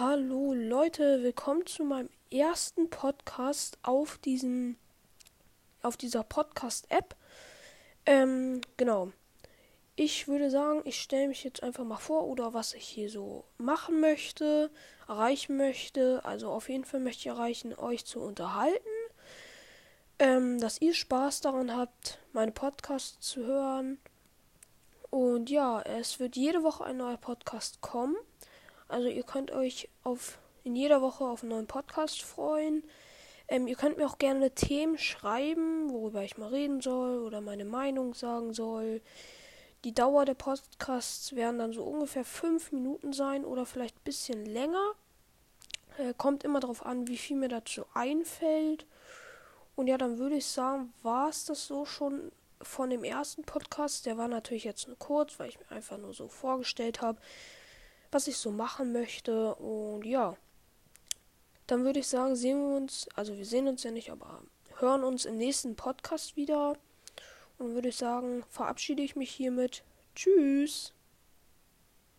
Hallo Leute, willkommen zu meinem ersten Podcast auf diesem auf dieser Podcast App. Ähm, genau. Ich würde sagen, ich stelle mich jetzt einfach mal vor oder was ich hier so machen möchte, erreichen möchte. Also auf jeden Fall möchte ich erreichen, euch zu unterhalten. Ähm, dass ihr Spaß daran habt, meine Podcasts zu hören. Und ja, es wird jede Woche ein neuer Podcast kommen. Also ihr könnt euch auf in jeder Woche auf einen neuen Podcast freuen. Ähm, ihr könnt mir auch gerne Themen schreiben, worüber ich mal reden soll oder meine Meinung sagen soll. Die Dauer der Podcasts werden dann so ungefähr fünf Minuten sein oder vielleicht ein bisschen länger. Äh, kommt immer darauf an, wie viel mir dazu einfällt. Und ja, dann würde ich sagen, war es das so schon von dem ersten Podcast. Der war natürlich jetzt nur kurz, weil ich mir einfach nur so vorgestellt habe, was ich so machen möchte. Und ja, dann würde ich sagen, sehen wir uns, also wir sehen uns ja nicht, aber hören uns im nächsten Podcast wieder. Und würde ich sagen, verabschiede ich mich hiermit. Tschüss.